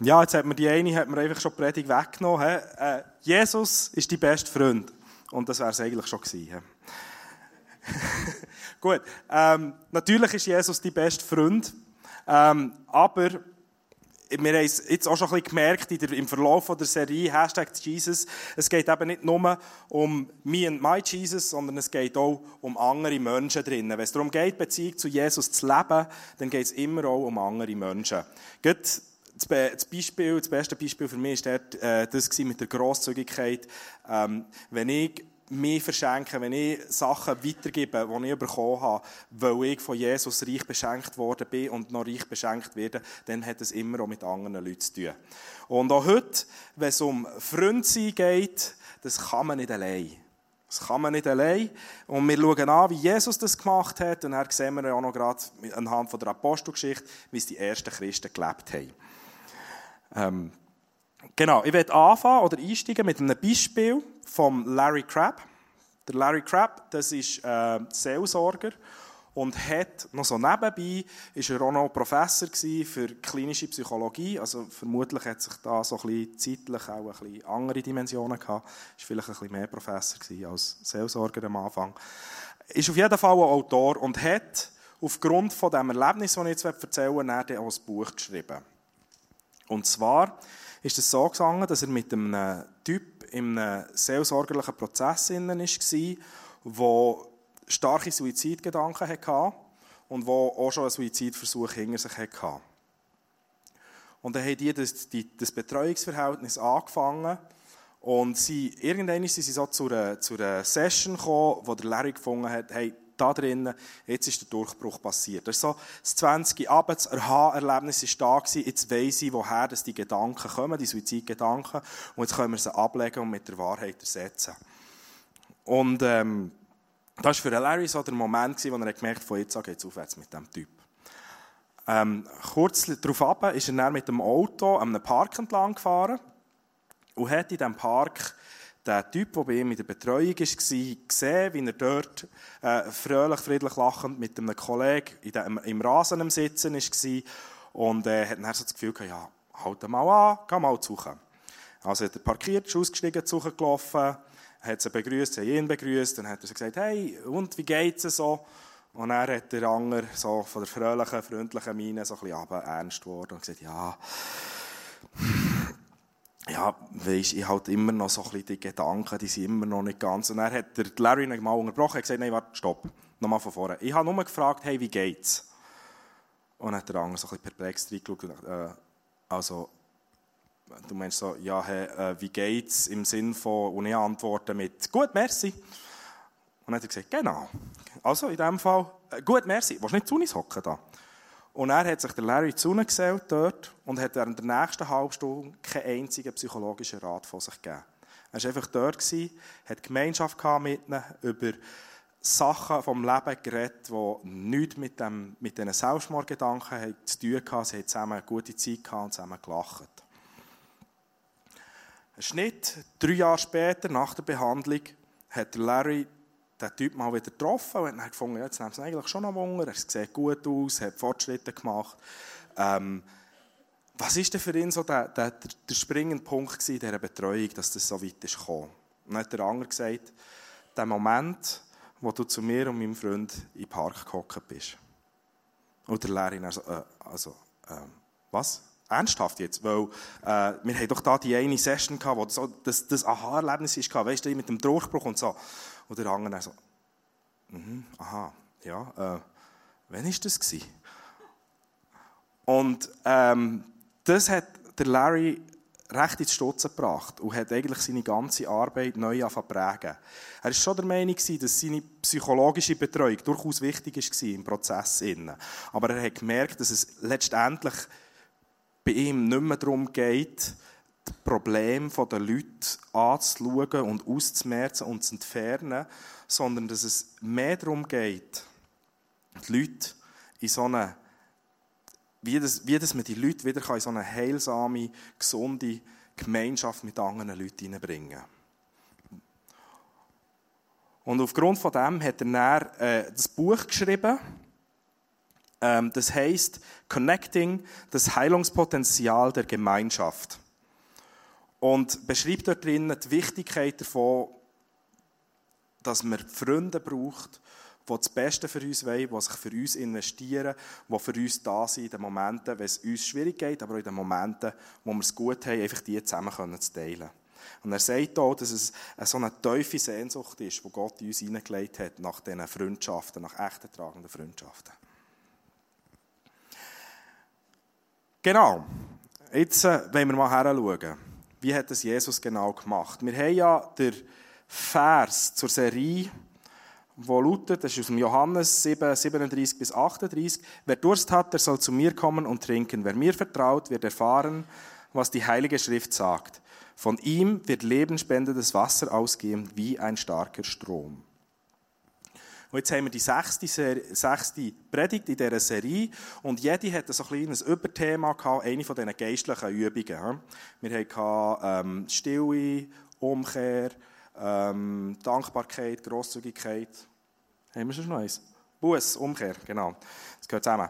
ja, jetzt hat mir die eine hat mir einfach schon die Predigt weggenommen. Äh, Jesus ist dein bester Freund. Und das wäre es eigentlich schon gewesen. Gut, ähm, natürlich ist Jesus dein bester Freund. Ähm, aber wir haben es jetzt auch schon ein bisschen gemerkt im Verlauf der Serie Hashtag Jesus. Es geht eben nicht nur um me and my Jesus, sondern es geht auch um andere Menschen drinnen. Wenn es darum geht, Beziehung zu Jesus zu leben, dann geht es immer auch um andere Menschen. Gut, das Beispiel, das beste Beispiel für mich war äh, das mit der Grosszügigkeit. Ähm, wenn ich mich verschenke, wenn ich Sachen weitergebe, die ich bekommen habe, weil ich von Jesus reich beschenkt worden bin und noch reich beschenkt werde, dann hat es immer auch mit anderen Leuten zu tun. Und auch heute, wenn es um Freundsein geht, das kann man nicht allein. Das kann man nicht allein. Und wir schauen an, wie Jesus das gemacht hat. Und dann sehen wir auch noch gerade anhand der Apostelgeschichte, wie es die ersten Christen gelebt haben. Ähm, genau, ich werde anfangen oder einsteigen mit einem Beispiel von Larry Crabb. Der Larry Crabb, das ist äh, Seelsorger und hat noch so nebenbei ist er auch noch Professor für klinische Psychologie. Also vermutlich hat sich da so ein bisschen zeitlich auch ein bisschen andere Dimensionen gehabt. Ist vielleicht ein bisschen mehr Professor als Seelsorger am Anfang. Ist auf jeden Fall ein Autor und hat aufgrund von dem Erlebnis, das ich jetzt erzählen will, auch ein Buch geschrieben. Und zwar ist es so gegangen, dass er mit einem Typ in einem seelsorgerlichen Prozess war, der starke Suizidgedanken hatte und der auch schon einen Suizidversuch hinter sich hatte. Und dann haben die das, die, das Betreuungsverhältnis angefangen und sie, irgendwann sind sie so zu einer, zu einer Session gekommen, wo der Larry gefunden hat, hey, da drinnen, jetzt ist der Durchbruch passiert. Das das 20 Abends, das Aha-Erlebnis ist da gewesen, jetzt weiss ich, woher das die Gedanken kommen, die Suizidgedanken, und jetzt können wir sie ablegen und mit der Wahrheit ersetzen. Und, ähm, das war für Larry so der Moment, gewesen, wo er gemerkt hat, von jetzt an geht es aufwärts mit diesem Typ. Ähm, kurz darauf ab ist er dann mit dem Auto an einem Park entlang gefahren und hat in diesem Park der Typ, der bei ihm in der Betreuung war, gesehen, wie er dort äh, fröhlich, friedlich lachend mit einem Kollegen dem, im Rasen am Sitzen war und äh, hat dann so das Gefühl ja, halt mal an, geh mal zu Also hat er parkiert, ist ausgestiegen, zu gelaufen, hat sie begrüßt, hat ihn begrüßt, dann hat er gesagt, hey, und wie geht's so? Und dann hat der Anger so von der fröhlichen, freundlichen Miene so ein bisschen ernst geworden und gesagt, ja, ja, weisst, ich halt immer noch so ein bisschen die Gedanken, die sind immer noch nicht ganz. Und dann hat der Larry noch mal unterbrochen und gesagt, nein, warte, stopp, nochmal von vorne. Ich habe nur gefragt, hey, wie geht's? Und dann hat der andere so ein bisschen perplex reingeschaut und äh, also, du meinst so, ja, hey, äh, wie geht's? Im Sinn von, und ich antworte mit, gut, merci. Und dann hat er gesagt, genau. Also, in dem Fall, äh, gut, merci. Willst du nicht zu uns hocken da? Und er hat sich der Larry zugesellt dort und hat während der nächsten halben Stunde keinen einzigen psychologischen Rat von sich gegeben. Er war einfach dort, gewesen, hat Gemeinschaft mit ihnen, über Sachen vom Leben geredet, die nichts mit, dem, mit diesen Selbstmordgedanken zu tun hatten. Sie haben zusammen eine gute Zeit und zusammen gelacht. Ein Schnitt, drei Jahre später, nach der Behandlung, hat Larry den Typ mal wieder getroffen und hat gefunden, jetzt nimmt es eigentlich schon noch Wunder, er sieht gut aus, hat Fortschritte gemacht. Ähm, was war denn für ihn so der, der, der springende Punkt in dieser Betreuung, dass das so weit ist gekommen? Und dann hat der andere gesagt, der Moment, wo du zu mir und meinem Freund im Park gehockt bist. Und der Lehrerin also, äh, also äh, was? Ernsthaft jetzt? Weil äh, wir haben doch da die eine Session gehabt, wo so das, das Aha-Erlebnis war, weißt du, mit dem Durchbruch und so. Und der andere so, mhm, aha, ja, äh, wann war das? Gewesen? Und ähm, das hat der Larry recht ins Stutzen gebracht und hat eigentlich seine ganze Arbeit neu prägen. Er war schon der Meinung, dass seine psychologische Betreuung durchaus wichtig war im Prozess. Aber er hat gemerkt, dass es letztendlich bei ihm nicht mehr darum geht, das Problem der Leute anzuschauen und auszumerzen und zu entfernen, sondern dass es mehr darum geht, die Leute in so eine, wie das, wie das man die Leute wieder in so eine heilsame, gesunde Gemeinschaft mit anderen Leuten hineinbringen kann. Und aufgrund von dem hat er dann, äh, das Buch geschrieben, Ähm, das heißt Connecting, das Heilungspotenzial der Gemeinschaft. Und beschreibt dort drinnen die Wichtigkeit davon, dass man Freunde braucht, die das Beste für uns wollen, die sich für uns investieren, die für uns da sind in den Momenten, wenn es uns schwierig geht, aber auch in den Momenten, wo wir es gut haben, einfach die zusammen zu teilen. Und er sagt auch, dass es so eine tiefe Sehnsucht ist, die Gott in uns hineingelegt hat, nach diesen Freundschaften, nach echten tragenden Freundschaften. Genau. Jetzt äh, wollen wir mal heranschauen. Wie hat das Jesus genau gemacht? Wir haben ja den Vers zur Serie, wo lautet, das ist aus dem Johannes 7, 37 bis 38, wer Durst hat, der soll zu mir kommen und trinken. Wer mir vertraut, wird erfahren, was die Heilige Schrift sagt. Von ihm wird lebensspendendes Wasser ausgehen wie ein starker Strom. Und jetzt haben wir die sechste, sechste Predigt in dieser Serie und jede hat so ein kleines Überthema gehabt, eine von diesen geistlichen Übungen. Wir hatten ähm, Stille, Umkehr, ähm, Dankbarkeit, Grosszügigkeit. Haben wir schon noch eins? Buß, Umkehr, genau. Das gehört zusammen.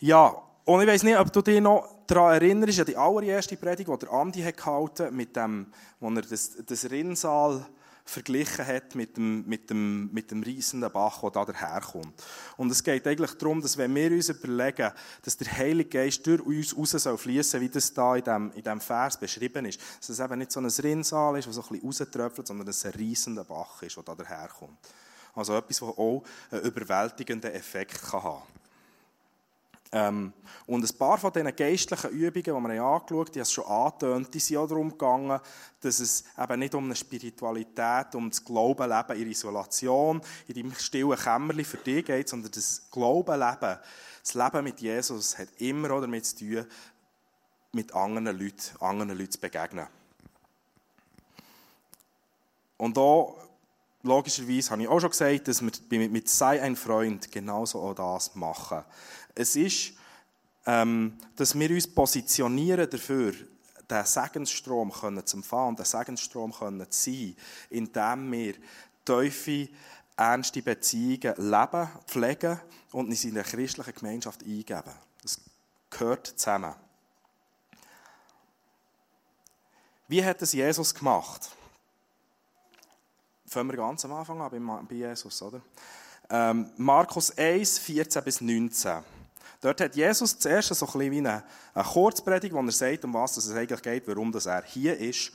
Ja, und ich weiß nicht, ob du dich noch daran erinnerst, an die allererste Predigt, die der Andi hat gehalten mit dem, wo er das, das Rinnsal verglichen hat mit dem, mit dem, mit dem reissenden Bach, der da daherkommt. Und es geht eigentlich darum, dass wenn wir uns überlegen, dass der Heilige Geist durch uns raus soll fließen, wie das da in diesem, in diesem Vers beschrieben ist, dass es eben nicht so ein Rinnsal ist, das so ein bisschen rauströpfelt, sondern dass es ein reissender Bach ist, der da daherkommt. Also etwas, das auch einen überwältigenden Effekt kann haben kann. Ähm, und ein paar von diesen geistlichen Übungen, die wir angeschaut haben, die es schon angetönt, die sind auch darum gegangen, dass es eben nicht um eine Spiritualität, um das Glaubenleben in Isolation, in deinem stillen Kämmerchen für dich geht, sondern das Glaubenleben, das Leben mit Jesus hat immer auch damit zu tun, mit anderen Leuten, anderen Leuten zu begegnen. Und da, logischerweise, habe ich auch schon gesagt, dass wir mit «Sei ein Freund» genauso auch das machen. Es ist, ähm, dass wir uns positionieren dafür, den Segensstrom zu empfangen, den Segensstrom zu sein, indem wir tiefe, ernste Beziehungen leben, pflegen und in seine christliche Gemeinschaft eingeben. Das gehört zusammen. Wie hat es Jesus gemacht? Fangen wir ganz am Anfang an bei Jesus, oder? Ähm, Markus 1, 14 bis 19. Dort hat Jesus zuerst so ein bisschen wie eine, eine Kurzpredigt, wo er sagt, um was es eigentlich geht, warum das er hier ist.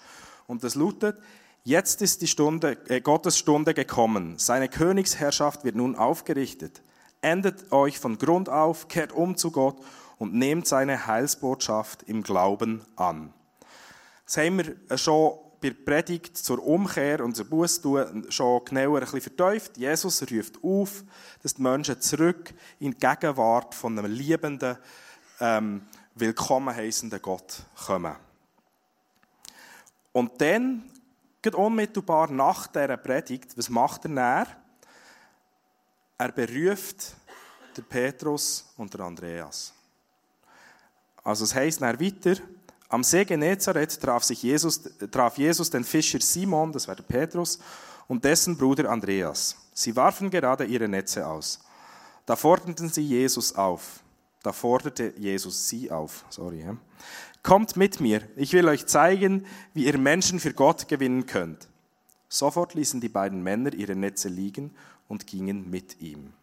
Und das lautet, jetzt ist die Stunde, äh, Gottes Stunde gekommen. Seine Königsherrschaft wird nun aufgerichtet. Endet euch von Grund auf, kehrt um zu Gott und nehmt seine Heilsbotschaft im Glauben an. Das haben wir schon bei der Predigt zur Umkehr und zur Bußtun schon genauer ein bisschen. Jesus ruft auf, dass die Menschen zurück in die Gegenwart von einem liebenden, ähm, willkommen heißenden Gott kommen. Und dann, unmittelbar nach dieser Predigt, was macht er näher? Er beruft den Petrus und den Andreas. Also es heisst dann weiter, am See Genezareth traf, sich Jesus, traf Jesus den Fischer Simon, das war der Petrus, und dessen Bruder Andreas. Sie warfen gerade ihre Netze aus. Da forderten sie Jesus auf. Da forderte Jesus sie auf. Sorry. Ja. Kommt mit mir, ich will euch zeigen, wie ihr Menschen für Gott gewinnen könnt. Sofort ließen die beiden Männer ihre Netze liegen und gingen mit ihm.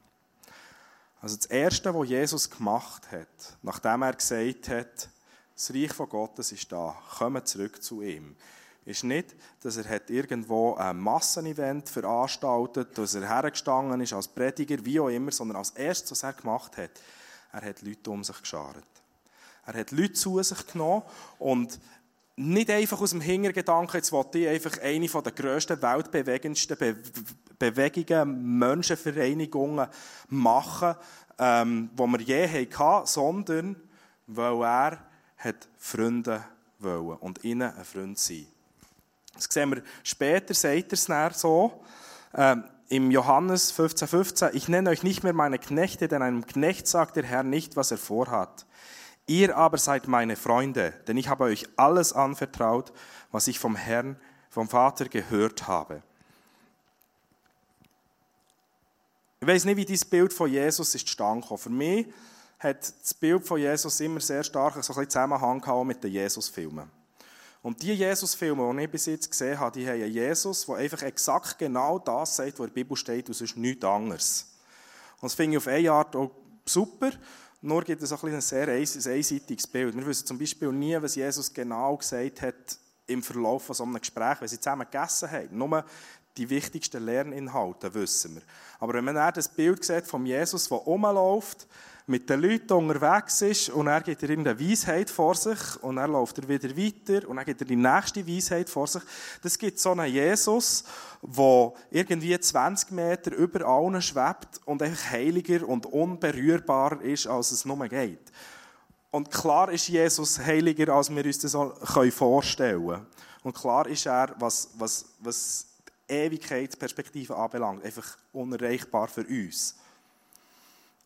Also das Erste, was Jesus gemacht hat, nachdem er gesagt hat, das Reich von Gottes ist da. Kommen zurück zu ihm. Ist nicht, dass er hat irgendwo ein Massenevent veranstaltet, dass er hergestanden ist als Prediger, wie auch immer, sondern als erstes, was er gemacht hat, er hat Leute um sich geschart. Er hat Leute zu sich genommen und nicht einfach aus dem Hintergedanken, jetzt wollte ich einfach eine der grössten, weltbewegendsten Be Bewegungen, Menschenvereinigungen machen, ähm, die wir je hatten, sondern weil er hat Freunde wollen und ihnen ein Freund sein. Das sehen wir später, sagt er es dann so, ähm, im Johannes 15,15, 15, ich nenne euch nicht mehr meine Knechte, denn einem Knecht sagt der Herr nicht, was er vorhat. Ihr aber seid meine Freunde, denn ich habe euch alles anvertraut, was ich vom Herrn, vom Vater gehört habe. Ich weiß nicht, wie dieses Bild von Jesus ist zustande Für mich hat das Bild von Jesus immer sehr stark so ein Zusammenhang gehabt mit den Jesus-Filmen. Und die Jesus-Filme, die ich bis jetzt gesehen habe, die haben einen Jesus, der einfach exakt genau das sagt, was in der Bibel steht, und sonst nichts anderes. Und das finde ich auf eine Art auch super, nur gibt es ein, ein sehr einseitiges Bild. Wir wissen zum Beispiel nie, was Jesus genau gesagt hat im Verlauf von so einem Gespräch, wenn sie zusammen gegessen haben. Nur die wichtigsten Lerninhalte wissen wir. Aber wenn man dann das Bild sieht von Jesus, der rumläuft, mit den Leuten unterwegs ist und er gibt er ihm eine Weisheit vor sich und er läuft er wieder weiter und dann gibt er die nächste Weisheit vor sich. Das gibt so einen Jesus, der irgendwie 20 Meter über allen schwebt und einfach heiliger und unberührbarer ist, als es nur geht. Und klar ist Jesus heiliger, als wir uns das vorstellen können. Und klar ist er, was, was, was die Ewigkeitsperspektive anbelangt, einfach unerreichbar für uns.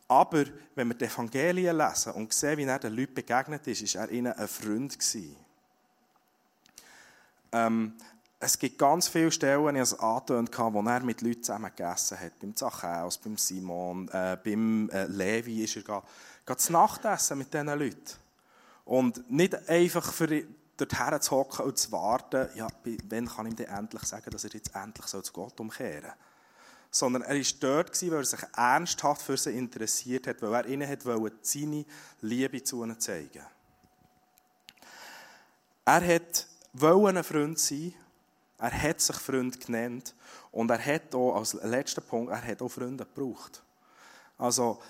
Aber wenn wir die Evangelien lesen und sehen, wie er den Leuten begegnet ist, war er ihnen ein Freund Ähm, es gibt ganz viele Stellen, ich es angetönt wo er mit Leuten zusammen gegessen hat. Beim Zachäus, beim Simon, äh, beim äh, Levi ist er gegangen. Zu Nachtessen mit diesen Leuten. Und nicht einfach für dorthin zu hocken und zu warten, ja, wann kann ich ihm endlich sagen, dass er jetzt endlich zu Gott umkehren soll sondern er war dort, weil er sich ernsthaft für sie interessiert hat, weil er ihnen wollte seine Liebe zu ihnen zeigen. Er wollte ein Freund sein, er hat sich Freund genannt und er hat auch, als letzter Punkt, er hat auch Freunde gebraucht. Also,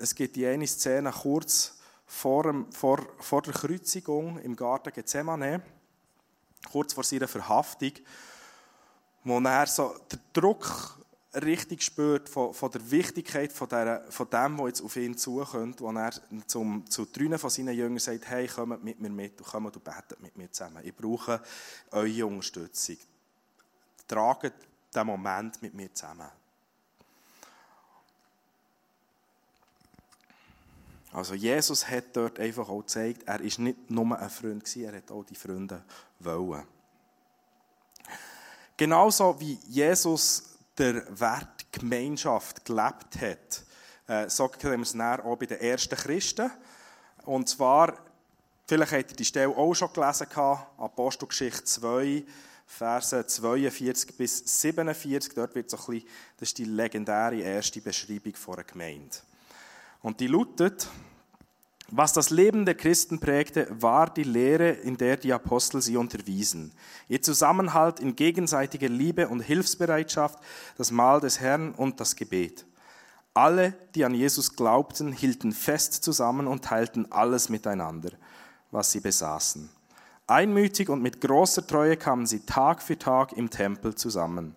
es gibt die eine Szene kurz vor, dem, vor, vor der Kreuzigung im Garten Gethsemane, kurz vor seiner Verhaftung, wo er so den Druck richtig spürt von, von der Wichtigkeit von, der, von dem, was jetzt auf ihn zukommt, wo er zum, zu drei von seinen Jüngern sagt, hey, kommt mit mir mit kommt und betet mit mir zusammen. Ich brauche eure Unterstützung. Tragt diesen Moment mit mir zusammen. Also Jesus hat dort einfach auch gezeigt, er ist nicht nur ein Freund er hat auch die Freunde wollen. Genauso wie Jesus der Wert Gemeinschaft gelebt hat. Äh, sehen wir es dann auch bei den ersten Christen. Und zwar, vielleicht habt ihr die Stelle auch schon gelesen, Apostelgeschichte 2, Verse 42 bis 47. Dort wird so ein bisschen, das ist die legendäre erste Beschreibung von einer Gemeinde. Und die lautet, was das Leben der Christen prägte, war die Lehre, in der die Apostel sie unterwiesen. Ihr Zusammenhalt in gegenseitiger Liebe und Hilfsbereitschaft, das Mahl des Herrn und das Gebet. Alle, die an Jesus glaubten, hielten fest zusammen und teilten alles miteinander, was sie besaßen. Einmütig und mit großer Treue kamen sie Tag für Tag im Tempel zusammen.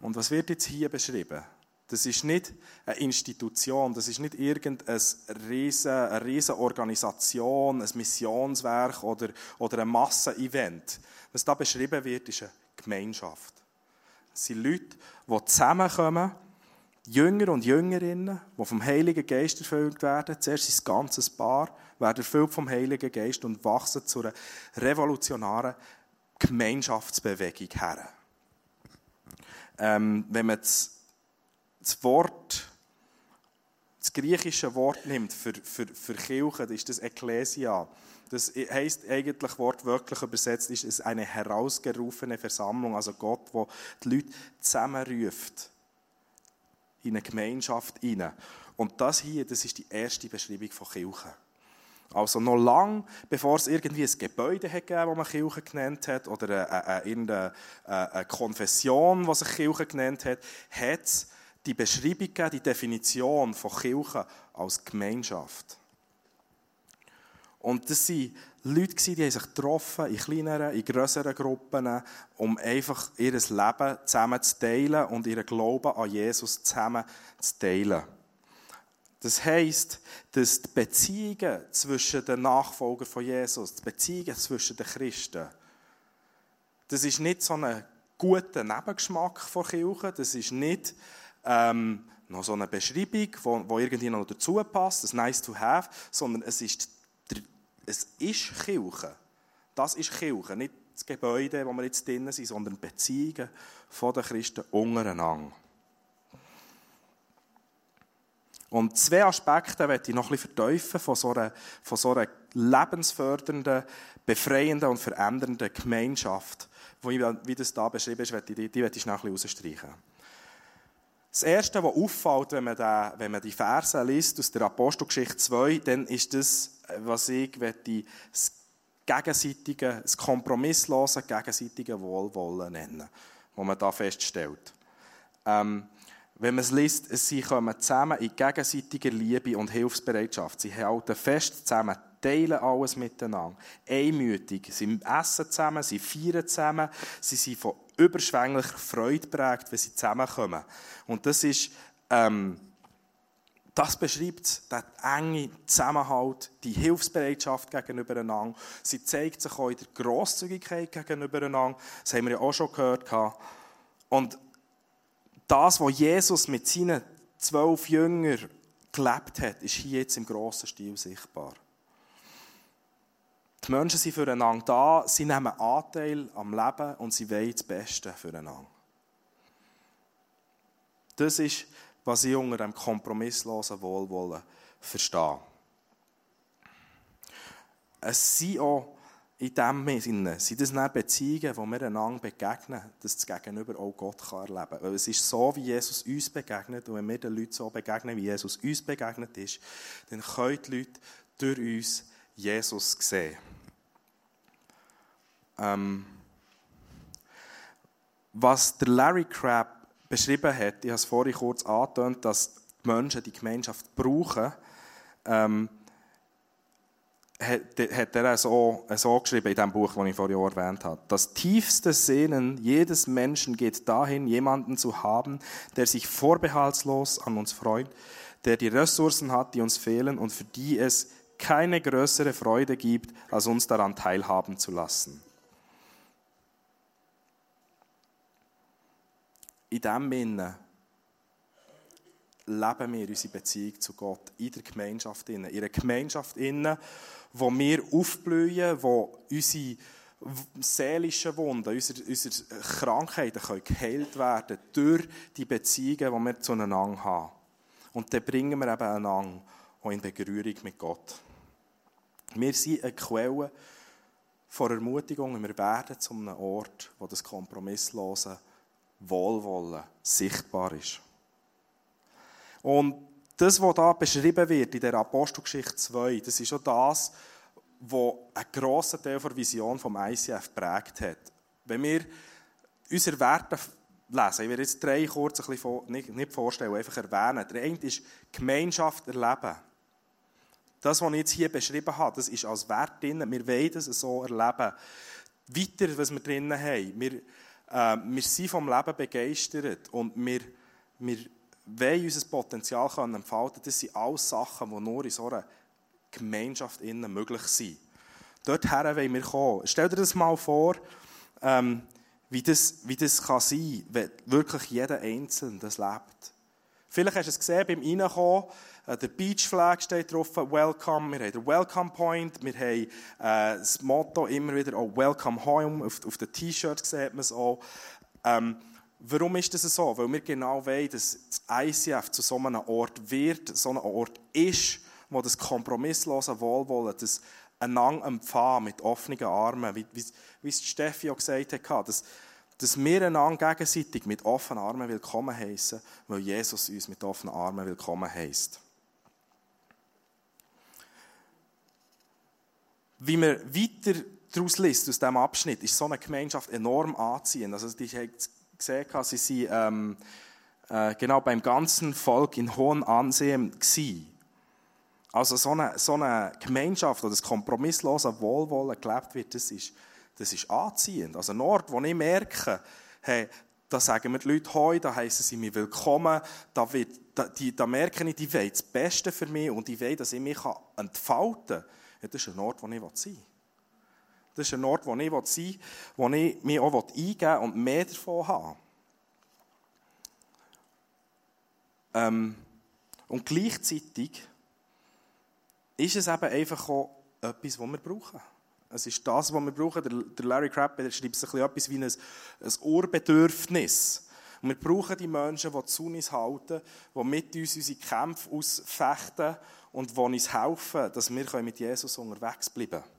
Und was wird jetzt hier beschrieben? Das ist nicht eine Institution, das ist nicht irgendeine riesen, Organisation, ein Missionswerk oder, oder ein Massenevent. Was da beschrieben wird, ist eine Gemeinschaft. Es sind Leute, die zusammenkommen, Jünger und Jüngerinnen, die vom Heiligen Geist erfüllt werden. Zuerst ist das ganze Paar, werden erfüllt vom Heiligen Geist und wachsen zu einer revolutionären Gemeinschaftsbewegung her. Ähm, wenn man das das Wort, das griechische Wort nimmt für, für, für Kirche, das ist das Ekklesia. Das heißt eigentlich wortwörtlich übersetzt, ist es eine herausgerufene Versammlung, also Gott, wo die Leute zusammenruft in eine Gemeinschaft hinein. Und das hier, das ist die erste Beschreibung von Kirche. Also noch lange, bevor es irgendwie ein Gebäude hat gegeben, das man Kirche genannt hat, oder eine, eine, eine, eine Konfession, die sich Kirche genannt hat, hat es die Beschreibung die Definition von Kirche als Gemeinschaft. Und das waren Leute, die sich getroffen in kleineren, in grösseren Gruppen, um einfach ihr Leben zusammen zu teilen und ihren Glauben an Jesus zusammen zu teilen. Das heisst, dass die Beziehungen zwischen den Nachfolgern von Jesus, die Beziehungen zwischen den Christen, das ist nicht so ein guter Nebengeschmack von Kirche, das ist nicht ähm, noch so eine Beschreibung, wo, wo irgendwie noch dazu passt, das nice to have, sondern es ist, es ist Kirche. Das ist Kirche, nicht das Gebäude, wo wir jetzt drinnen sind, sondern Beziehungen von den Christen untereinander. Und zwei Aspekte möchte ich noch ein bisschen vertiefen von so einer, von so einer lebensfördernden, befreienden und verändernden Gemeinschaft, wie, das da beschrieben ist, die, die möchte ich schnell ein bisschen rausstreichen. Das Erste, was auffällt, wenn man, den, wenn man die Verse liest aus der Apostelgeschichte 2, dann ist das, was ich möchte, das gegenseitige, das kompromisslose gegenseitige Wohlwollen nennen, was man da feststellt. Ähm, wenn man es liest, sie kommen zusammen in gegenseitiger Liebe und Hilfsbereitschaft. Sie halten fest zusammen, teilen alles miteinander. Einmütig. Sie essen zusammen, sie feiern zusammen. Sie sind von überschwänglicher Freude prägt, wenn sie zusammenkommen. Und das ist, ähm, das beschreibt den engen Zusammenhalt, die Hilfsbereitschaft gegenübereinander. Sie zeigt sich auch in der Grosszügigkeit gegenübereinander. Das haben wir ja auch schon gehört. Und das, was Jesus mit seinen zwölf Jüngern gelebt hat, ist hier jetzt im grossen Stil sichtbar. Die Menschen sind füreinander da, sie nehmen Anteil am Leben und sie wollen das Beste füreinander. Das ist, was ich unter einem kompromisslosen Wohlwollen verstehe. Es sind auch in dem Sinne sind das dann Beziehungen, wo wir einander begegnen, dass das Gegenüber auch Gott kann erleben kann. Weil es ist so, wie Jesus uns begegnet. Und wenn wir den Leuten so begegnen, wie Jesus uns begegnet ist, dann können die Leute durch uns Jesus sehen. Ähm, was der Larry Crabb beschrieben hat, ich habe es vorhin kurz angetönt, dass die Menschen die Gemeinschaft brauchen, ähm, hat er so, so geschrieben in dem Buch, das ich vorhin erwähnt habe. Das tiefste Sehnen jedes Menschen geht dahin, jemanden zu haben, der sich vorbehaltslos an uns freut, der die Ressourcen hat, die uns fehlen und für die es keine größere Freude gibt, als uns daran teilhaben zu lassen. In diesem Sinne leben wir unsere Beziehung zu Gott in der Gemeinschaft. In einer Gemeinschaft, wo wir aufblühen, wo unsere seelischen Wunden, unsere, unsere Krankheiten können geheilt werden durch die Beziehungen, die wir zueinander haben. Und dann bringen wir eben einander auch in Berührung mit Gott. Wir sind eine Quelle von Ermutigung und wir werden zu einem Ort, wo das kompromisslose Wohlwollen sichtbar ist. Und das, was da beschrieben wird in der Apostelgeschichte 2, das ist auch das, was einen grossen Teil der Vision vom ICF prägt hat. Wenn wir unsere Werte lesen, ich werde jetzt drei kurz ein bisschen nicht, nicht vorstellen, einfach erwähnen. Der eine ist Gemeinschaft erleben. Das, was ich jetzt hier beschrieben habe, das ist als Wert drin. Wir wollen das so erleben. Weiter, was wir drinnen haben. Wir, äh, wir sind vom Leben begeistert und wir, wir wollen unser Potenzial können entfalten das sind alles Sachen, die nur in so einer Gemeinschaft innen möglich sind. Dorthin wollen wir kommen. Stell dir das mal vor, ähm, wie, das, wie das kann sein wenn wirklich jeder Einzelne das lebt. Vielleicht hast du es gesehen beim Reinkommen, äh, der Beach Flag steht drauf, Welcome, wir haben den Welcome Point, wir haben äh, das Motto immer wieder, oh, Welcome Home, auf, auf den T-Shirts sieht man es auch. Ähm, Warum ist das so? Weil wir genau wollen, dass das ICF zu so einem Ort wird, so einem Ort ist, wo das kompromisslose Wohlwollen, das einander empfangen mit offenen Armen, wie, wie, wie es Steffi auch gesagt hat, dass, dass wir einander gegenseitig mit offenen Armen willkommen heißen, weil Jesus uns mit offenen Armen willkommen heißt. Wie man weiter daraus liest, aus diesem Abschnitt, ist so eine Gemeinschaft enorm anziehend. Also die gesehen sie waren ähm, äh, genau beim ganzen Volk in hohem Ansehen gewesen. Also so eine, so eine Gemeinschaft, wo das kompromisslose Wohlwollen gelebt wird, das ist, das ist anziehend. Also ein Ort, wo ich merke, hey, da sagen mir die Leute heute, da heißen sie mir willkommen, da wird da, die, da merke ich, die wollen das Beste für mich und die wollen, dass ich mich entfalten kann. Ja, das ist ein Ort, wo ich sein will. Das ist ein Ort, wo ich sein will, wo ich mich auch eingeben will und mehr davon habe. Ähm, und gleichzeitig ist es eben einfach auch etwas, was wir brauchen. Es ist das, was wir brauchen. Der Larry Crabb schreibt es etwas wie ein, ein Urbedürfnis. Und wir brauchen die Menschen, die zu uns halten, die mit uns unsere Kämpfe ausfechten und die uns helfen, dass wir mit Jesus unterwegs bleiben können.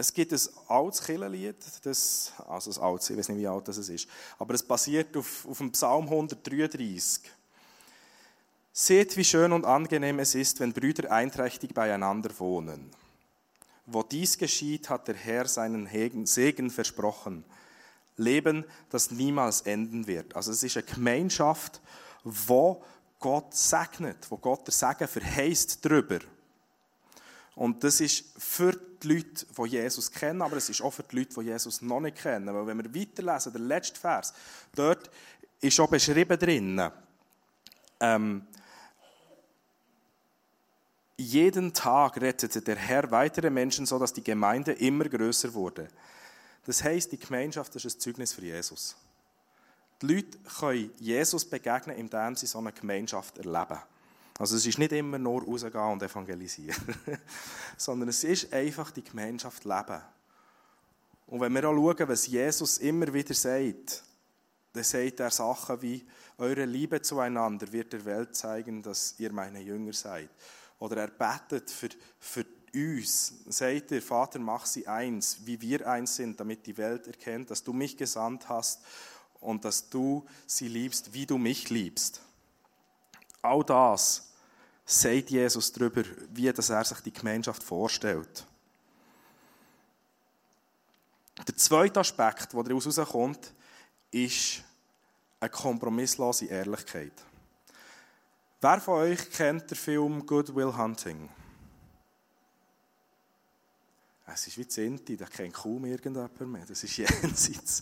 Es gibt ein altes Kirchenlied, das, also ein altes, ich weiß nicht, wie alt das ist, aber es basiert auf, auf dem Psalm 133. Seht, wie schön und angenehm es ist, wenn Brüder einträchtig beieinander wohnen. Wo dies geschieht, hat der Herr seinen Segen versprochen. Leben, das niemals enden wird. Also es ist eine Gemeinschaft, wo Gott segnet, wo Gott der Segen verheißt drüber. Und das ist für die Leute, die Jesus kennen, aber es ist auch für die Leute, die Jesus noch nicht kennen. Weil wenn wir weiterlesen, der letzte Vers, dort ist auch beschrieben drin, ähm, jeden Tag rettete der Herr weitere Menschen, sodass die Gemeinde immer größer wurde. Das heißt, die Gemeinschaft ist ein Zeugnis für Jesus. Die Leute können Jesus begegnen, indem sie so eine Gemeinschaft erleben. Also es ist nicht immer nur rausgehen und evangelisieren, sondern es ist einfach die Gemeinschaft leben. Und wenn wir auch schauen, was Jesus immer wieder sagt, dann sagt er Sachen wie, eure Liebe zueinander wird der Welt zeigen, dass ihr meine Jünger seid. Oder er betet für, für uns, sagt er, Vater, mach sie eins, wie wir eins sind, damit die Welt erkennt, dass du mich gesandt hast und dass du sie liebst, wie du mich liebst. All das sagt Jesus darüber, wie dass er sich die Gemeinschaft vorstellt. Der zweite Aspekt, der daraus herauskommt, ist eine kompromisslose Ehrlichkeit. Wer von euch kennt den Film Good Will Hunting? Es ist wie Zinti, da kennt kaum irgendjemand mehr. Das ist jenseits.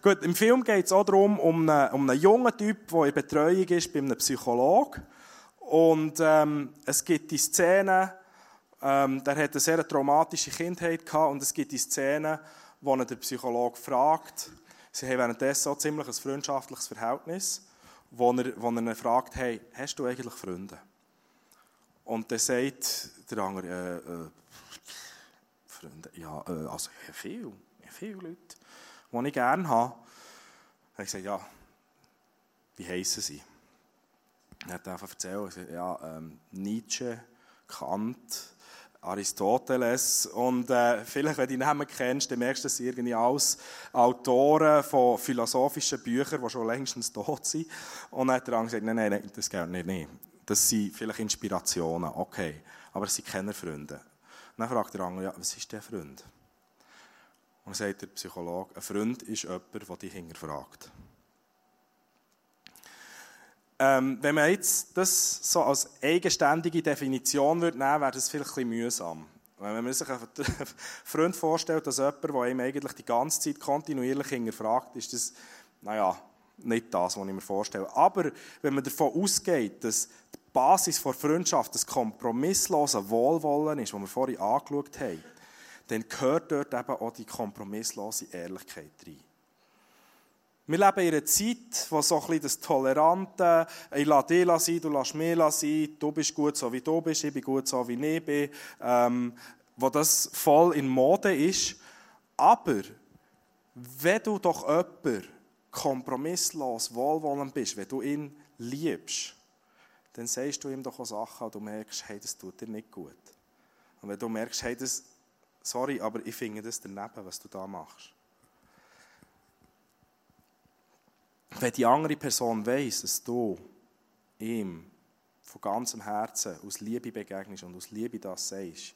Gut, im Film geht es auch darum, um einen, um einen jungen Typ, der in Betreuung ist bei einem Psychologen. Und ähm, es gibt die Szene, ähm, der hat eine sehr traumatische Kindheit gehabt und es gibt die Szene, wo er der Psychologe fragt, sie haben währenddessen auch ziemlich ein freundschaftliches Verhältnis, wo er, wo er ihn fragt, hey, hast du eigentlich Freunde? Und dann sagt der andere, äh, äh, Freunde, ja, äh, also ja, viel, ja, viele Leute, die ich gerne habe. Habe ich gesagt, ja, wie heissen sie? Er hat einfach erzählt, ja, ähm, Nietzsche, Kant, Aristoteles und äh, vielleicht, wenn du die Namen kennst, dann merkst du, dass sie irgendwie alles Autoren von philosophischen Büchern, die schon längstens tot sind. Und dann hat er gesagt, nein, nein, nein, das geht nicht, nicht. Das sind vielleicht Inspirationen, okay, aber es sind keine Freunde. Und dann fragt der andere, ja, was ist der Freund? Und dann sagt der Psychologe, ein Freund ist jemand, der dich hinterfragt. Ähm, wenn man jetzt das so als eigenständige Definition würde nehmen, wäre das vielleicht ein mühsam. Wenn man sich einen Freund vorstellt, dass jemand, der ihm eigentlich die ganze Zeit kontinuierlich hinterfragt, ist das, naja, nicht das, was ich mir vorstelle. Aber wenn man davon ausgeht, dass die Basis der Freundschaft das kompromisslose Wohlwollen ist, das wir vorhin angeschaut haben, dann gehört dort eben auch die kompromisslose Ehrlichkeit rein. Wir leben in einer Zeit, wo so ein bisschen das Tolerante, ich lasse dich sein, du lässt mich sein, du bist gut so wie du bist, ich bin gut so wie ich bin, ähm, wo das voll in Mode ist. Aber wenn du doch jemand kompromisslos, wohlwollend bist, wenn du ihn liebst, dann sagst du ihm doch auch Sachen und du merkst, hey, das tut dir nicht gut. Und wenn du merkst, hey, das, sorry, aber ich finde das daneben, was du da machst. Wenn die andere Person weiß, dass du ihm von ganzem Herzen aus Liebe begegnest und aus Liebe das sagst,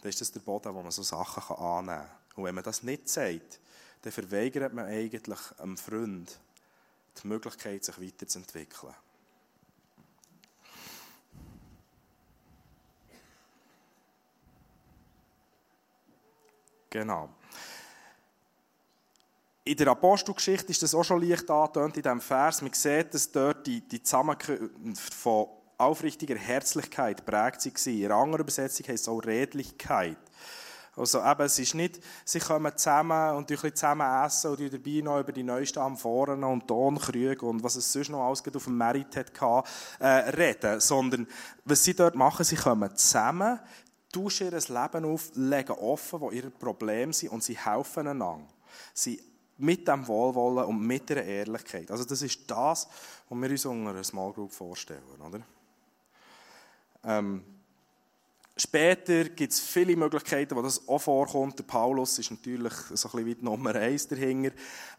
dann ist das der Boden, wo man so Sachen annehmen kann. Und wenn man das nicht sagt, dann verweigert man eigentlich einem Freund die Möglichkeit, sich weiterzuentwickeln. Genau. In der Apostelgeschichte ist das auch schon leicht angetönt in diesem Vers. Man sieht, dass dort die, die Zusammenkunft von aufrichtiger Herzlichkeit prägt war. In einer anderen Übersetzung heißt es auch Redlichkeit. Also eben, es ist nicht, sie kommen zusammen und ein zusammen essen und dabei noch über die neuesten Amphoren und Tonkrüge und was es sonst noch alles auf dem Merit hatte, äh, reden, sondern was sie dort machen, sie kommen zusammen, tauschen ihr Leben auf, legen offen, wo ihre Probleme sind und sie helfen einander. Sie mit dem Wohlwollen und mit der Ehrlichkeit. Also das ist das, was wir uns unter einer Small Group vorstellen, oder? Ähm, Später gibt es viele Möglichkeiten, wo das auch vorkommt. Der Paulus ist natürlich so ein bisschen wie die Nummer eins dahinter.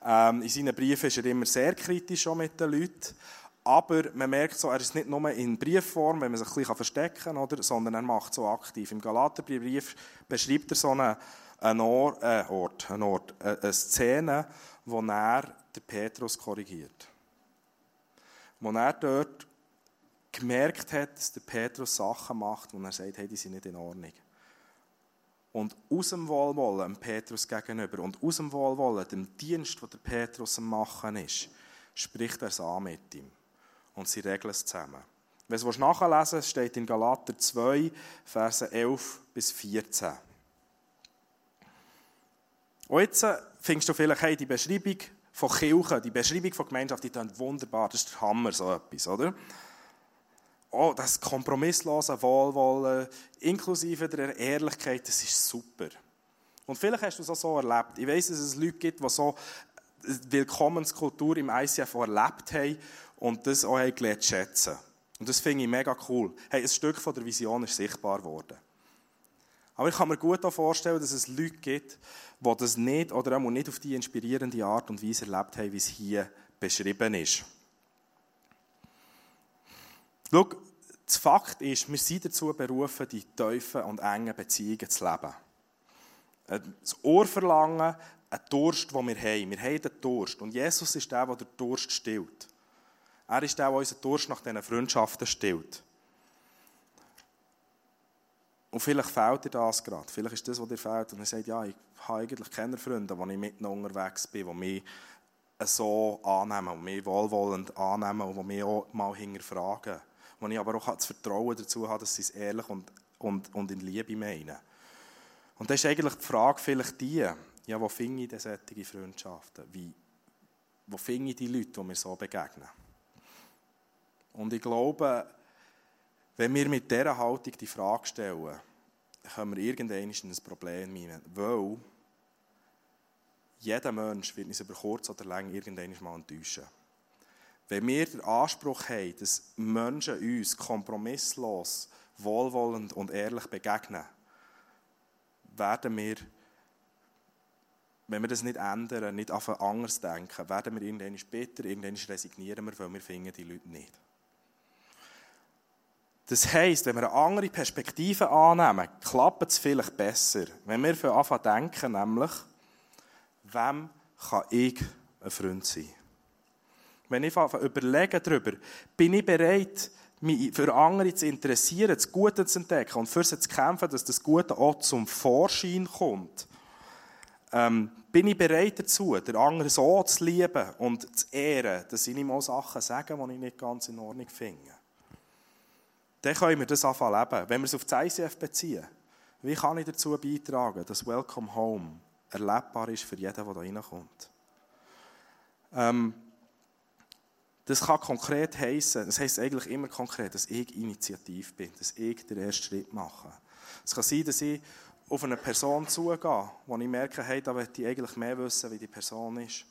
Ähm, in seinen Briefen ist er immer sehr kritisch mit den Leuten. Aber man merkt so, er ist nicht nur in Briefform, wenn man sich ein bisschen verstecken kann, oder, sondern er macht so aktiv. Im Galaterbrief beschreibt er so einen, Ort, äh, Ort, einen Ort, äh, eine Szene, wo er den Petrus korrigiert. Wo er dort gemerkt hat, dass der Petrus Sachen macht, wo er sagt, hey, die sind nicht in Ordnung. Und aus dem Wohlwollen dem Petrus gegenüber und aus dem Wohlwollen dem Dienst, den der Petrus am machen ist, spricht er es an mit ihm. Und sie regeln es zusammen. Wenn du es nachlesen willst, steht in Galater 2, Verse 11 bis 14. Und jetzt findest du vielleicht, hey, die Beschreibung von Kirche, die Beschreibung von Gemeinschaft, die klingt wunderbar, das ist der Hammer, so etwas, oder? oh, das kompromisslose Wohlwollen, inklusive der Ehrlichkeit, das ist super. Und vielleicht hast du es auch so erlebt. Ich weiß, dass es Leute gibt, die so Willkommenskultur im ICF erlebt haben und das auch gelernt schätzen. Und das finde ich mega cool. Hey, ein Stück von der Vision ist sichtbar geworden. Aber ich kann mir gut auch vorstellen, dass es Leute gibt, die das nicht oder auch nicht auf die inspirierende Art und Weise erlebt haben, wie es hier beschrieben ist. Schau, das Fakt ist, wir sind dazu berufen, die tiefen und engen Beziehungen zu leben. Das Ohrverlangen, ein Durst, den wir haben. Wir haben den Durst. Und Jesus ist der, der den Durst stillt. Er ist der, der unseren Durst nach diesen Freundschaften stillt. Und vielleicht fehlt dir das gerade. Vielleicht ist das, was dir fehlt. Und er sagt, ja, ich habe eigentlich keine Freunde, wo ich mitten unterwegs bin, die mich so annehmen, die mich wohlwollend annehmen und die mich auch mal hinterfragen wo ich aber auch das Vertrauen dazu habe, dass sie es ehrlich und, und, und in Liebe meinen. Und das ist eigentlich die Frage vielleicht die, ja, wo finde ich denn solche Freundschaften? Wie, wo finde ich die Leute, die mir so begegnen? Und ich glaube, wenn wir mit dieser Haltung die Frage stellen, können wir irgendwann in ein Problem hinein. Weil jeder Mensch wird uns über kurz oder lang irgendwann mal enttäuschen. Wenn wir den Anspruch haben, dass Menschen uns kompromisslos, wohlwollend und ehrlich begegnen, werden wir, wenn wir das nicht ändern, nicht auf anders denken, werden wir irgendwann bitter, irgendwann resignieren wir, weil wir finden die Leute nicht. Das heisst, wenn wir eine andere Perspektive annehmen, klappt es vielleicht besser. Wenn wir für anfangen denken, nämlich, wem kann ich ein Freund sein? wenn ich überlege darüber, bin ich bereit, mich für andere zu interessieren, das Gute zu entdecken und für sie zu kämpfen, dass das Gute auch zum Vorschein kommt. Ähm, bin ich bereit dazu, den anderen so zu lieben und zu ehren, dass ich ihm auch Sachen sage, die ich nicht ganz in Ordnung finde. Dann können wir das anfangen leben. Wenn wir es auf das ICF beziehen, wie kann ich dazu beitragen, dass Welcome Home erlebbar ist für jeden, der da reinkommt? Ähm, das kann konkret heißen, das heisst eigentlich immer konkret, dass ich initiativ bin, dass ich den ersten Schritt mache. Es kann sein, dass ich auf eine Person zugehe, wo ich merke, hey, da möchte ich eigentlich mehr wissen, wie die Person ist.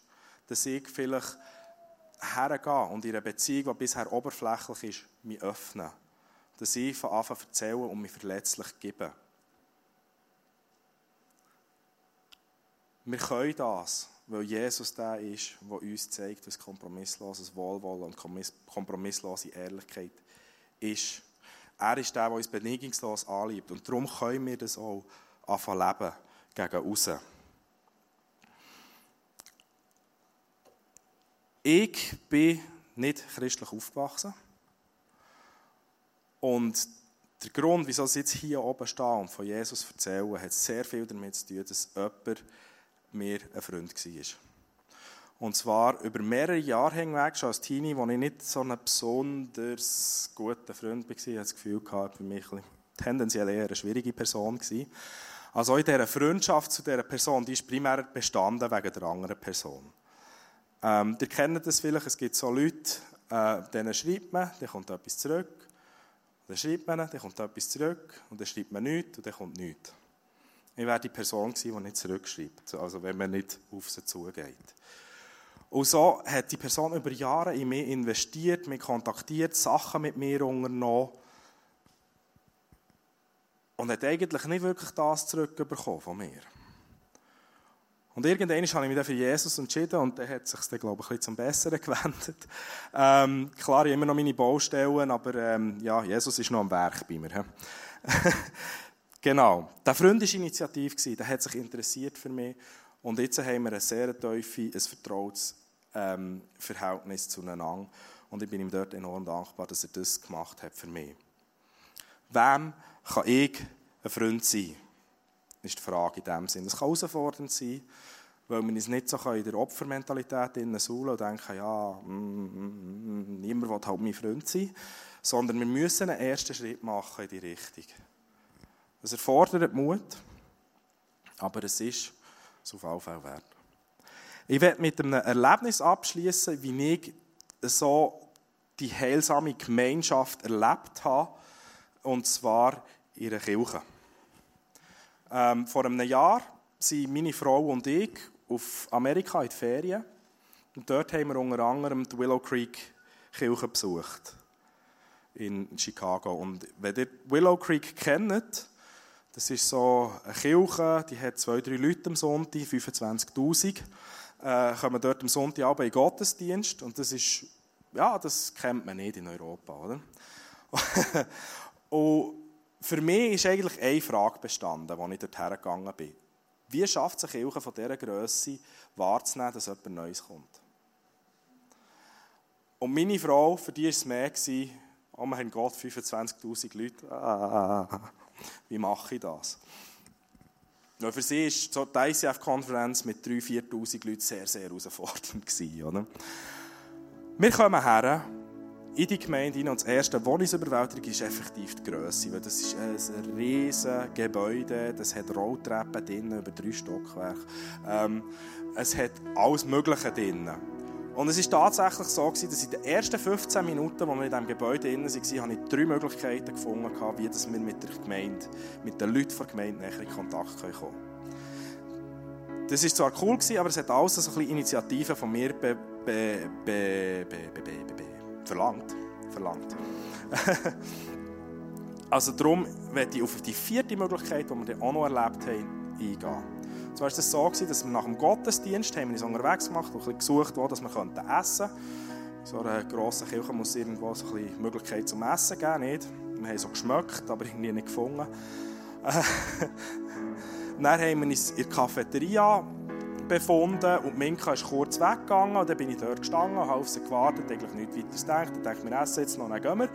Dass ich vielleicht hergehe und in einer Beziehung, die bisher oberflächlich ist, mich öffne. Dass ich von Anfang an erzähle und mich verletzlich gebe. Wir können das weil Jesus der ist, der uns zeigt, was kompromissloses Wohlwollen und kompromisslose Ehrlichkeit ist. Er ist der, der uns bedingungslos anliebt. Und darum können wir das auch anfangen leben gegen außen. Ich bin nicht christlich aufgewachsen. Und der Grund, wieso ich jetzt hier oben stehe und von Jesus erzähle, hat sehr viel damit zu tun, dass jemand mir ein Freund war. Und zwar über mehrere Jahre hinweg, schon als Teenie, wo ich nicht so ein besonders guter Freund war. Ich hatte das Gefühl, gehabt, für mich tendenziell eher eine schwierige Person war. Also in dieser Freundschaft zu dieser Person, die ist primär bestanden wegen der anderen Person. Ähm, ihr kennt das vielleicht, es gibt so Leute, äh, denen schreibt man, dann kommt etwas zurück. Dann schreibt man, dann kommt etwas zurück. Und dann schreibt man nichts und dann kommt nichts. Ich wäre die Person gewesen, die nicht zurückschreibt. Also wenn man nicht auf sie zugeht. Und so hat die Person über Jahre in mich investiert, mich kontaktiert, Sachen mit mir unternommen. Und hat eigentlich nicht wirklich das zurückbekommen von mir. Und irgendwann habe ich mich dann für Jesus entschieden und dann hat sich dann, glaube ich, ein bisschen zum Besseren gewendet. Ähm, klar, ich immer noch meine Baustellen, aber ähm, ja, Jesus ist noch am Werk bei mir. genau. Der Freund war initiativ, der hat sich interessiert für mich und jetzt haben wir ein sehr tiefes, ein vertrautes ähm, Verhältnis zueinander und ich bin ihm dort enorm dankbar, dass er das gemacht hat für mich. Wem kann ich ein Freund sein? Ist die Frage in dem Sinn. Es kann herausfordernd sein, weil wir uns nicht so in der Opfermentalität suhlen und denken, ja, mm, mm, mm, niemand will halt mein Freund sein, sondern wir müssen einen ersten Schritt machen in die Richtung. Es erfordert Mut, aber es ist es auf alle Fälle wert. Ich werde mit einem Erlebnis abschließen, wie ich so die heilsame Gemeinschaft erlebt habe, und zwar in einer Kirche. Ähm, vor einem Jahr sind meine Frau und ich auf Amerika in die Ferien. Und dort haben wir unter anderem die Willow Creek Kirche besucht. In Chicago. Und wenn ihr Willow Creek kennt, das ist so eine Kirche, die hat zwei, drei Leute am Sonntag, 25'000. Äh, kommen dort am Sonntagabend in den Gottesdienst. Und das ist, ja, das kennt man nicht in Europa, oder? und für mich ist eigentlich eine Frage bestanden, als ich dorthin gegangen bin. Wie schafft es eine Kirche von dieser Größe wahrzunehmen, dass etwas Neues kommt? Und meine Frau, für die war es mehr, oh mein Gott, 25'000 Leute, ah, wie mache ich das? Ja, für sie war so die ICF-Konferenz mit 3'000, 4'000 Leuten sehr, sehr herausfordernd. Oder? Wir kommen her in die Gemeinde hinein. Und das erste, überwältigt, ist effektiv die Größe. Weil das ist ein riesiges Gebäude, das hat Rolltreppen drin, über drei Stockwerke. Ähm, es hat alles Mögliche drin. Und es war tatsächlich so, dass in den ersten 15 Minuten, als wir in diesem Gebäude drin waren, habe ich drei Möglichkeiten gefunden, wie wir mit der Gemeinde, mit den Leuten der Gemeinde in Kontakt kommen können. Das war zwar cool, aber es hat alles so ein bisschen Initiativen von mir be, be, be verlangt. verlangt. also darum werde ich auf die vierte Möglichkeit, die wir dann auch noch erlebt haben, eingehen. Und zwar war es so, dass wir nach dem Gottesdienst haben wir uns unterwegs gemacht und gesucht, wo dass wir essen könnten. So einer grossen Kirche muss irgendwo so eine Möglichkeit zum Essen geben, nicht? Wir haben so geschmeckt, aber irgendwie nicht gefunden. dann haben wir uns in der Cafeteria befunden und Minka ist kurz weggegangen und dann bin ich dort gestanden, habe auf sie gewartet, eigentlich nichts weiteres gedacht. Dann dachte ich, wir essen jetzt noch, dann gehen wir.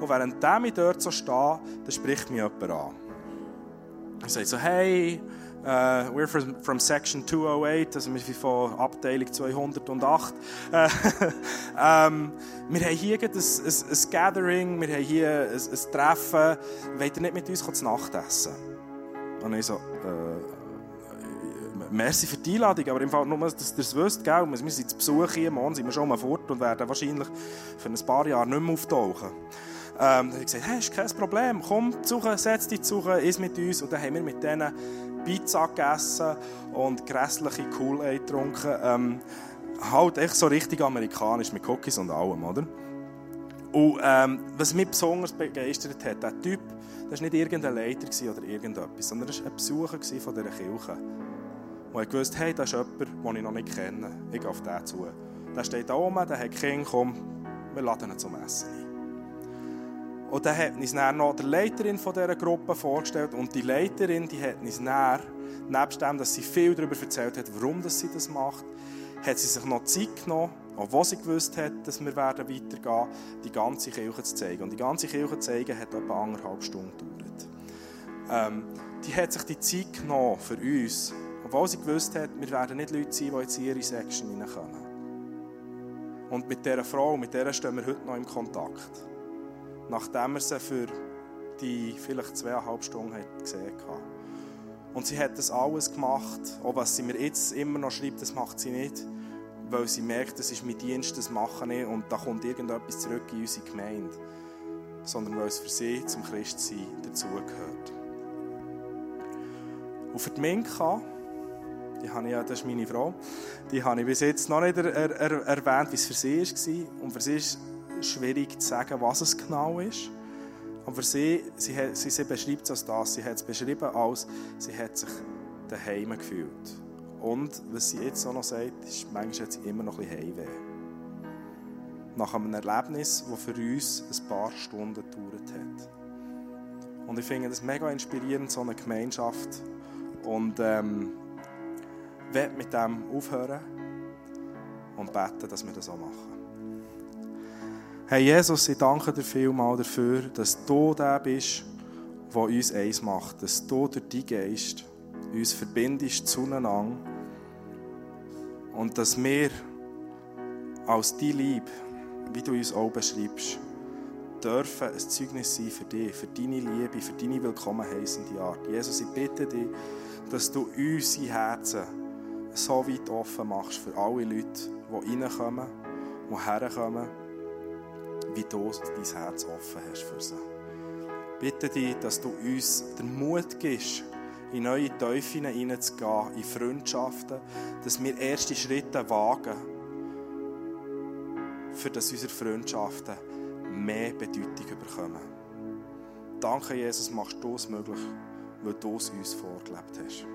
Und während ich dort so stehe, dann spricht mich jemand an. Er sagt so, hey, uh, we're from, from Section 208, also wir sind von Abteilung 208. Äh, ähm, wir haben hier ein, ein, ein Gathering, wir haben hier ein, ein Treffen. Wollt ihr nicht mit uns zu Nacht essen? Und ich so, äh, merci für die Einladung, aber im Fall nur, dass ihr es wisst, gell? wir sind zu Besuch hier, morgen sind wir schon mal fort und werden wahrscheinlich für ein paar Jahre nicht mehr auftauchen. Ähm, dann habe ich gesagt, hey, ist kein Problem, komm, suchen, setz dich zu, iss mit uns. Und dann haben wir mit denen Pizza gegessen und grässliche Kool-Aid getrunken. Ähm, halt echt so richtig amerikanisch, mit Cookies und allem, oder? Und ähm, was mich besonders begeistert hat, der Typ, das war nicht irgendein Leiter oder irgendetwas, sondern er war ein Besucher von dieser Kirche. Und ich wusste, hey, da ist jemand, den ich noch nicht kenne. Ich gehe auf den zu. Der steht da oben, der hat Kinder, komm, wir laden ihn zum Essen ein. Und dann hat uns dann noch die Leiterin von dieser Gruppe vorgestellt. Und die Leiterin, die hat uns dann, nebst dem, dass sie viel darüber erzählt hat, warum sie das macht, hat sie sich noch Zeit genommen, obwohl sie gewusst hat, dass wir werden weitergehen die ganze Kirche zu zeigen. Und die ganze Kirche zu zeigen hat etwa anderthalb Stunden gedauert. Ähm, die hat sich die Zeit genommen für uns, obwohl sie gewusst hat, wir werden nicht Leute sein, die jetzt in ihre Section hineinkommen. Und mit dieser Frau, mit der stehen wir heute noch im Kontakt. Nachdem wir sie für die vielleicht zweieinhalb Stunden gesehen haben. Und sie hat das alles gemacht, auch was sie mir jetzt immer noch schreibt, das macht sie nicht, weil sie merkt, das ist mein Dienst, das mache ich und da kommt irgendetwas zurück in unsere Gemeinde. Sondern weil es für sie zum Christsein dazugehört. Und für die Minka, die habe ich das ist meine Frau, die habe ich bis jetzt noch nicht er, er, erwähnt, wie es für sie war. Und für sie ist es schwierig zu sagen, was es genau ist. Aber für sie, sie, sie, sie beschreibt es als das. Sie hat es beschrieben als, sie hat sich daheim gefühlt. Und was sie jetzt auch noch sagt, ist, manchmal hat sie immer noch ein bisschen Heimweh. Nach einem Erlebnis, das für uns ein paar Stunden gedauert hat. Und ich finde das mega inspirierend, so eine Gemeinschaft. Und ähm, werde mit dem aufhören und beten, dass wir das auch machen. Hey Jesus, ich danke dir vielmal dafür, dass du der bist, der uns eins macht, dass du durch deinen Geist uns verbindest zueinander und dass wir als die Liebe, wie du uns auch beschreibst, dürfen ein Zeugnis sein für dich, für deine Liebe, für deine willkommenheißende Art. Jesus, ich bitte dich, dass du unsere Herzen so weit offen machst für alle Leute, die reinkommen, die herkommen, wie du dein Herz offen hast für sie. Bitte dich, dass du uns den Mut gibst, in neue Teufel hineinzugehen, in Freundschaften, dass wir erste Schritte wagen, für dass unsere Freundschaften mehr Bedeutung bekommen. Danke, Jesus, machst du es möglich, weil du es uns vorgelebt hast.